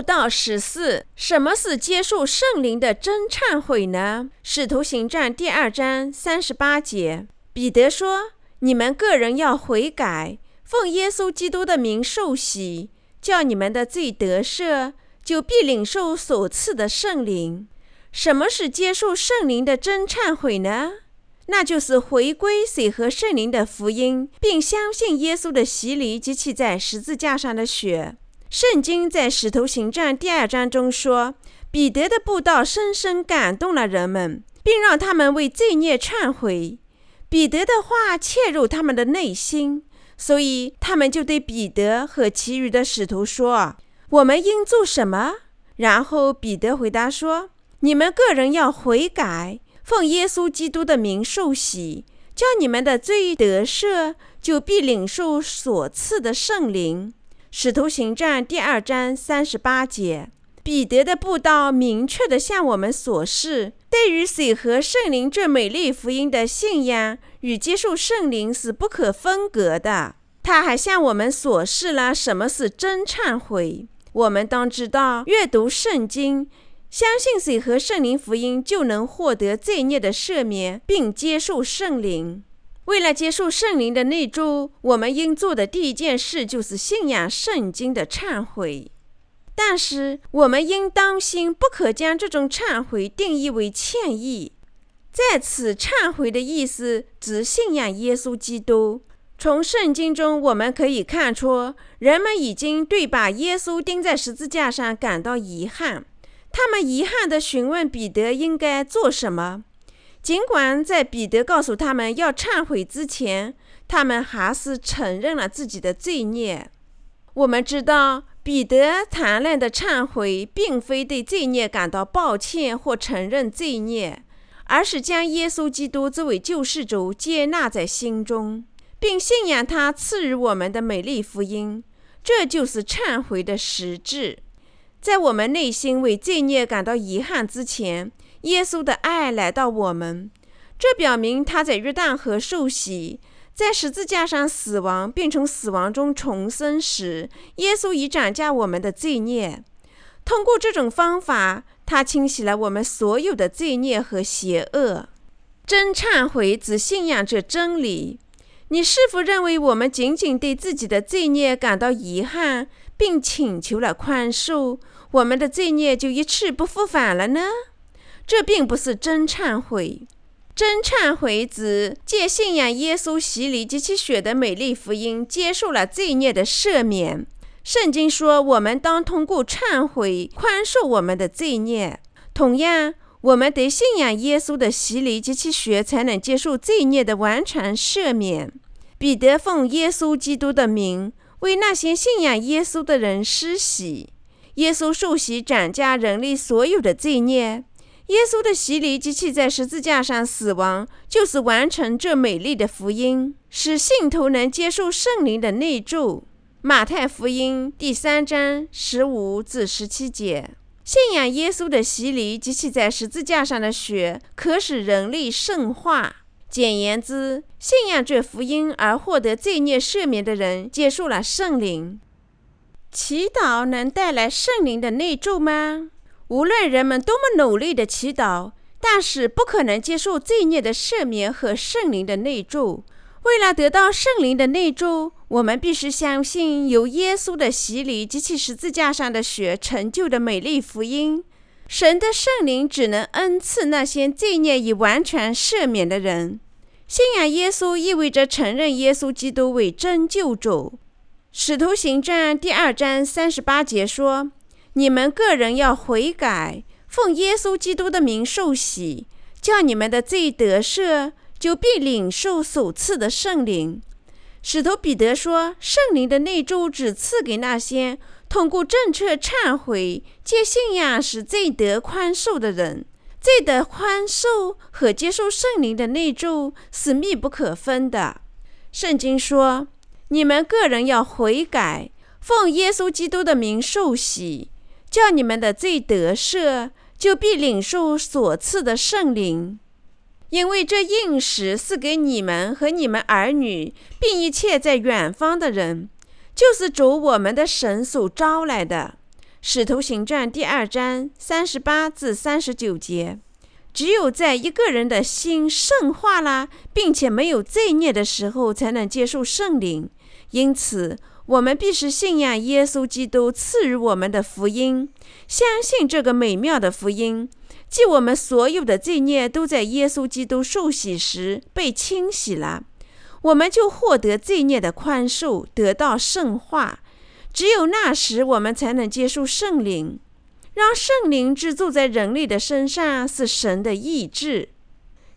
布道十四，什么是接受圣灵的真忏悔呢？使徒行传第二章三十八节，彼得说：“你们个人要悔改，奉耶稣基督的名受洗，叫你们的罪得赦，就必领受所赐的圣灵。”什么是接受圣灵的真忏悔呢？那就是回归水和圣灵的福音，并相信耶稣的洗礼及其在十字架上的血。圣经在《使徒行传》第二章中说，彼得的布道深深感动了人们，并让他们为罪孽忏悔。彼得的话切入他们的内心，所以他们就对彼得和其余的使徒说：“我们应做什么？”然后彼得回答说。你们个人要悔改，奉耶稣基督的名受洗，叫你们的罪得赦，就必领受所赐的圣灵。使徒行传第二章三十八节，彼得的布道明确地向我们所示，对于水和圣灵这美丽福音的信仰与接受圣灵是不可分割的。他还向我们所示了什么是真忏悔。我们当知道，阅读圣经。相信水和圣灵福音，就能获得罪孽的赦免，并接受圣灵。为了接受圣灵的内住，我们应做的第一件事就是信仰圣经的忏悔。但是，我们应当心，不可将这种忏悔定义为歉意。在此，忏悔的意思指信仰耶稣基督。从圣经中，我们可以看出，人们已经对把耶稣钉在十字架上感到遗憾。他们遗憾地询问彼得应该做什么，尽管在彼得告诉他们要忏悔之前，他们还是承认了自己的罪孽。我们知道，彼得谈论的忏悔，并非对罪孽感到抱歉或承认罪孽，而是将耶稣基督作为救世主接纳在心中，并信仰他赐予我们的美丽福音。这就是忏悔的实质。在我们内心为罪孽感到遗憾之前，耶稣的爱来到我们。这表明他在约旦河受洗，在十字架上死亡，并从死亡中重生时，耶稣已斩下我们的罪孽。通过这种方法，他清洗了我们所有的罪孽和邪恶。真忏悔只信仰这真理。你是否认为我们仅仅对自己的罪孽感到遗憾，并请求了宽恕？我们的罪孽就一去不复返了呢？这并不是真忏悔。真忏悔指借信仰耶稣洗礼及其血的美丽福音，接受了罪孽的赦免。圣经说，我们当通过忏悔宽恕我们的罪孽。同样，我们得信仰耶稣的洗礼及其血，才能接受罪孽的完全赦免。彼得奉耶稣基督的名，为那些信仰耶稣的人施洗。耶稣受洗斩下人类所有的罪孽，耶稣的洗礼及其在十字架上死亡，就是完成这美丽的福音，使信徒能接受圣灵的内住。马太福音第三章十五至十七节，信仰耶稣的洗礼及其在十字架上的血，可使人类圣化。简言之，信仰这福音而获得罪孽赦免的人，接受了圣灵。祈祷能带来圣灵的内住吗？无论人们多么努力的祈祷，但是不可能接受罪孽的赦免和圣灵的内住。为了得到圣灵的内住，我们必须相信由耶稣的洗礼及其十字架上的血成就的美丽福音。神的圣灵只能恩赐那些罪孽已完全赦免的人。信仰耶稣意味着承认耶稣基督为真救主。使徒行传第二章三十八节说：“你们个人要悔改，奉耶稣基督的名受洗，叫你们的罪得赦，就必领受所赐的圣灵。”使徒彼得说：“圣灵的内住只赐给那些通过正确忏悔、借信仰使罪得宽恕的人。罪得宽恕和接受圣灵的内住是密不可分的。”圣经说。你们个人要悔改，奉耶稣基督的名受洗，叫你们的罪得赦，就必领受所赐的圣灵。因为这应许是给你们和你们儿女，并一切在远方的人，就是主我们的神所招来的。使徒行传》第二章三十八至三十九节。只有在一个人的心圣化了，并且没有罪孽的时候，才能接受圣灵。因此，我们必须信仰耶稣基督赐予我们的福音，相信这个美妙的福音，即我们所有的罪孽都在耶稣基督受洗时被清洗了，我们就获得罪孽的宽恕，得到圣化。只有那时，我们才能接受圣灵。让圣灵居住在人类的身上是神的意志，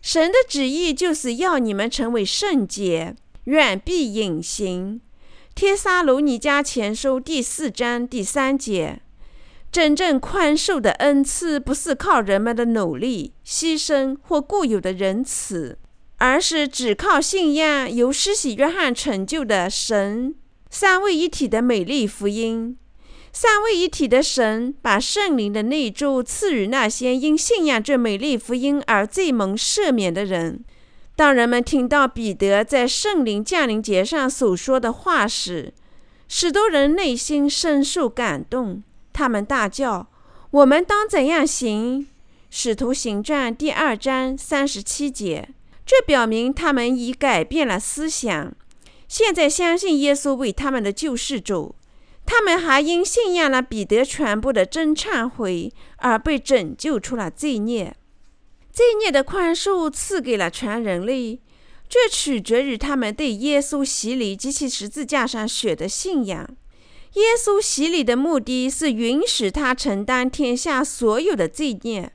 神的旨意就是要你们成为圣洁，远避隐形。帖撒罗尼迦前书第四章第三节：真正宽恕的恩赐不是靠人们的努力、牺牲或固有的仁慈，而是只靠信仰由施洗约翰成就的神三位一体的美丽福音。三位一体的神把圣灵的内住赐予那些因信仰这美丽福音而罪蒙赦免的人。当人们听到彼得在圣灵降临节上所说的话时，许多人内心深受感动。他们大叫：“我们当怎样行？”使徒行传第二章三十七节。这表明他们已改变了思想，现在相信耶稣为他们的救世主。他们还因信仰了彼得传播的真忏悔而被拯救出了罪孽，罪孽的宽恕赐给了全人类，这取决于他们对耶稣洗礼及其十字架上血的信仰。耶稣洗礼的目的是允许他承担天下所有的罪孽，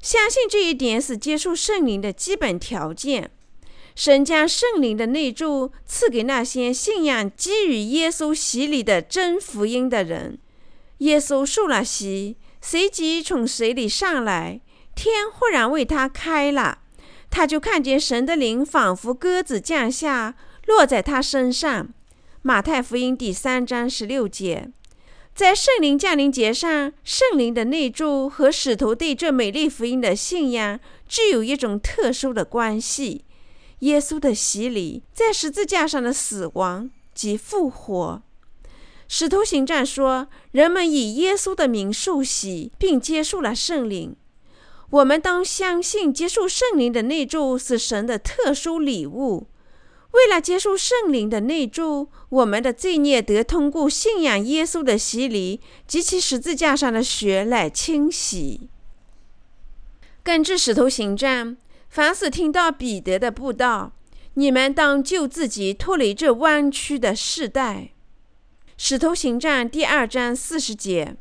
相信这一点是接受圣灵的基本条件。神将圣灵的内住赐给那些信仰基于耶稣洗礼的真福音的人。耶稣受了洗，随即从水里上来，天忽然为他开了，他就看见神的灵仿佛鸽子降下，落在他身上。马太福音第三章十六节，在圣灵降临节上，圣灵的内住和使徒对这美丽福音的信仰具有一种特殊的关系。耶稣的洗礼，在十字架上的死亡及复活。使徒行传说，人们以耶稣的名受洗，并接受了圣灵。我们当相信，接受圣灵的内住是神的特殊礼物。为了接受圣灵的内住，我们的罪孽得通过信仰耶稣的洗礼及其十字架上的血来清洗。根据使徒行传。凡是听到彼得的布道，你们当救自己脱离这弯曲的世代。使徒行传第二章四十节。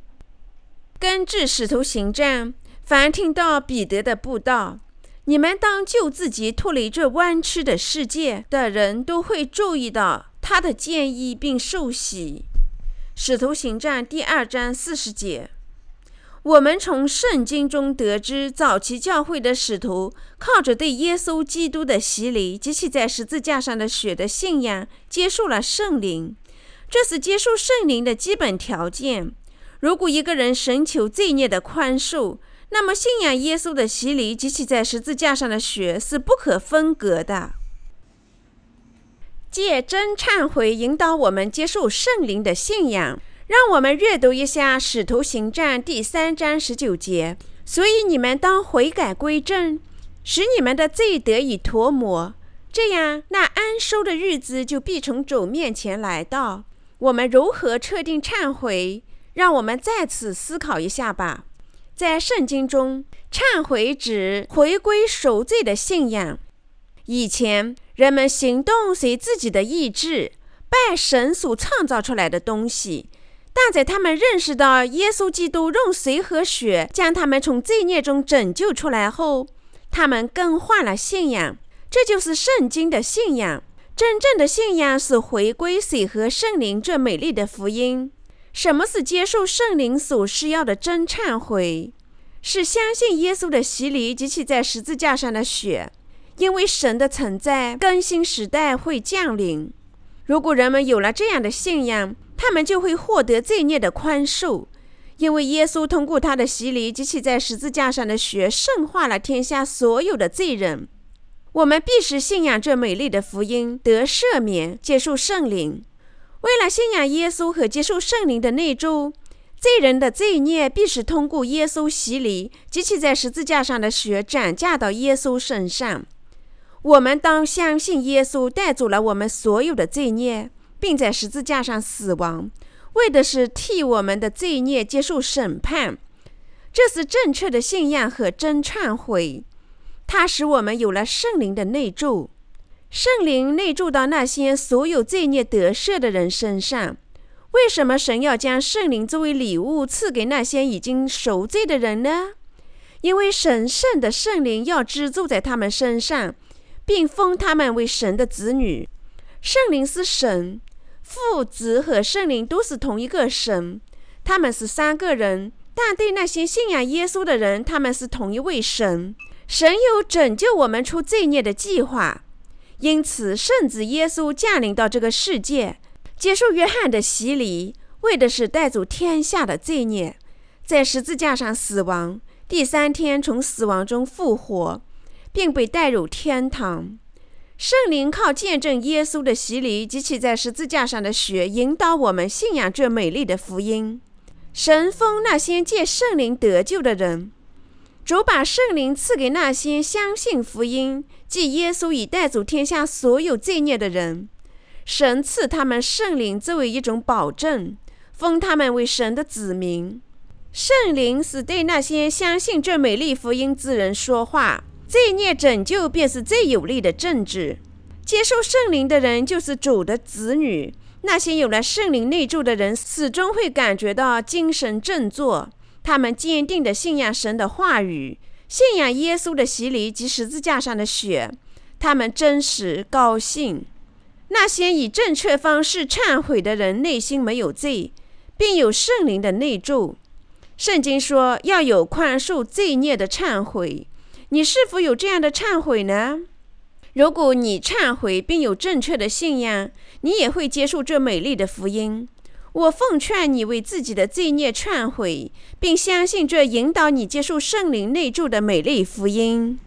根据使徒行传，凡听到彼得的布道，你们当救自己脱离这弯曲的世界的人都会注意到他的建议并受洗。使徒行传第二章四十节。我们从圣经中得知，早期教会的使徒靠着对耶稣基督的洗礼及其在十字架上的血的信仰，接受了圣灵。这是接受圣灵的基本条件。如果一个人寻求罪孽的宽恕，那么信仰耶稣的洗礼及其在十字架上的血是不可分割的。借真忏悔引导我们接受圣灵的信仰。让我们阅读一下《使徒行传》第三章十九节。所以你们当悔改归正，使你们的罪得以脱抹，这样那安收的日子就必从主面前来到。我们如何确定忏悔？让我们再次思考一下吧。在圣经中，忏悔指回归赎罪的信仰。以前人们行动随自己的意志，拜神所创造出来的东西。但在他们认识到耶稣基督用水和血将他们从罪孽中拯救出来后，他们更换了信仰。这就是圣经的信仰。真正的信仰是回归水和圣灵这美丽的福音。什么是接受圣灵所需要的真忏悔？是相信耶稣的洗礼及其在十字架上的血。因为神的存在，更新时代会降临。如果人们有了这样的信仰，他们就会获得罪孽的宽恕，因为耶稣通过他的洗礼及其在十字架上的血，圣化了天下所有的罪人。我们必须信仰这美丽的福音，得赦免，接受圣灵。为了信仰耶稣和接受圣灵的内住，罪人的罪孽必须通过耶稣洗礼及其在十字架上的血转嫁到耶稣身上。我们当相信耶稣带走了我们所有的罪孽，并在十字架上死亡，为的是替我们的罪孽接受审判。这是正确的信仰和真忏悔，它使我们有了圣灵的内住。圣灵内住到那些所有罪孽得赦的人身上。为什么神要将圣灵作为礼物赐给那些已经赎罪的人呢？因为神圣的圣灵要居住在他们身上，并封他们为神的子女。圣灵是神，父子和圣灵都是同一个神，他们是三个人，但对那些信仰耶稣的人，他们是同一位神。神有拯救我们出罪孽的计划，因此圣子耶稣降临到这个世界。接受约翰的洗礼，为的是带走天下的罪孽，在十字架上死亡，第三天从死亡中复活，并被带入天堂。圣灵靠见证耶稣的洗礼及其在十字架上的血，引导我们信仰这美丽的福音。神封那些借圣灵得救的人，主把圣灵赐给那些相信福音，即耶稣已带走天下所有罪孽的人。神赐他们圣灵作为一种保证，封他们为神的子民。圣灵是对那些相信这美丽福音之人说话。罪孽拯救便是最有力的政治。接受圣灵的人就是主的子女。那些有了圣灵内住的人，始终会感觉到精神振作。他们坚定地信仰神的话语，信仰耶稣的洗礼及十字架上的血。他们真实高兴。那些以正确方式忏悔的人，内心没有罪，并有圣灵的内住。圣经说要有宽恕罪孽的忏悔。你是否有这样的忏悔呢？如果你忏悔并有正确的信仰，你也会接受这美丽的福音。我奉劝你为自己的罪孽忏悔，并相信这引导你接受圣灵内住的美丽福音。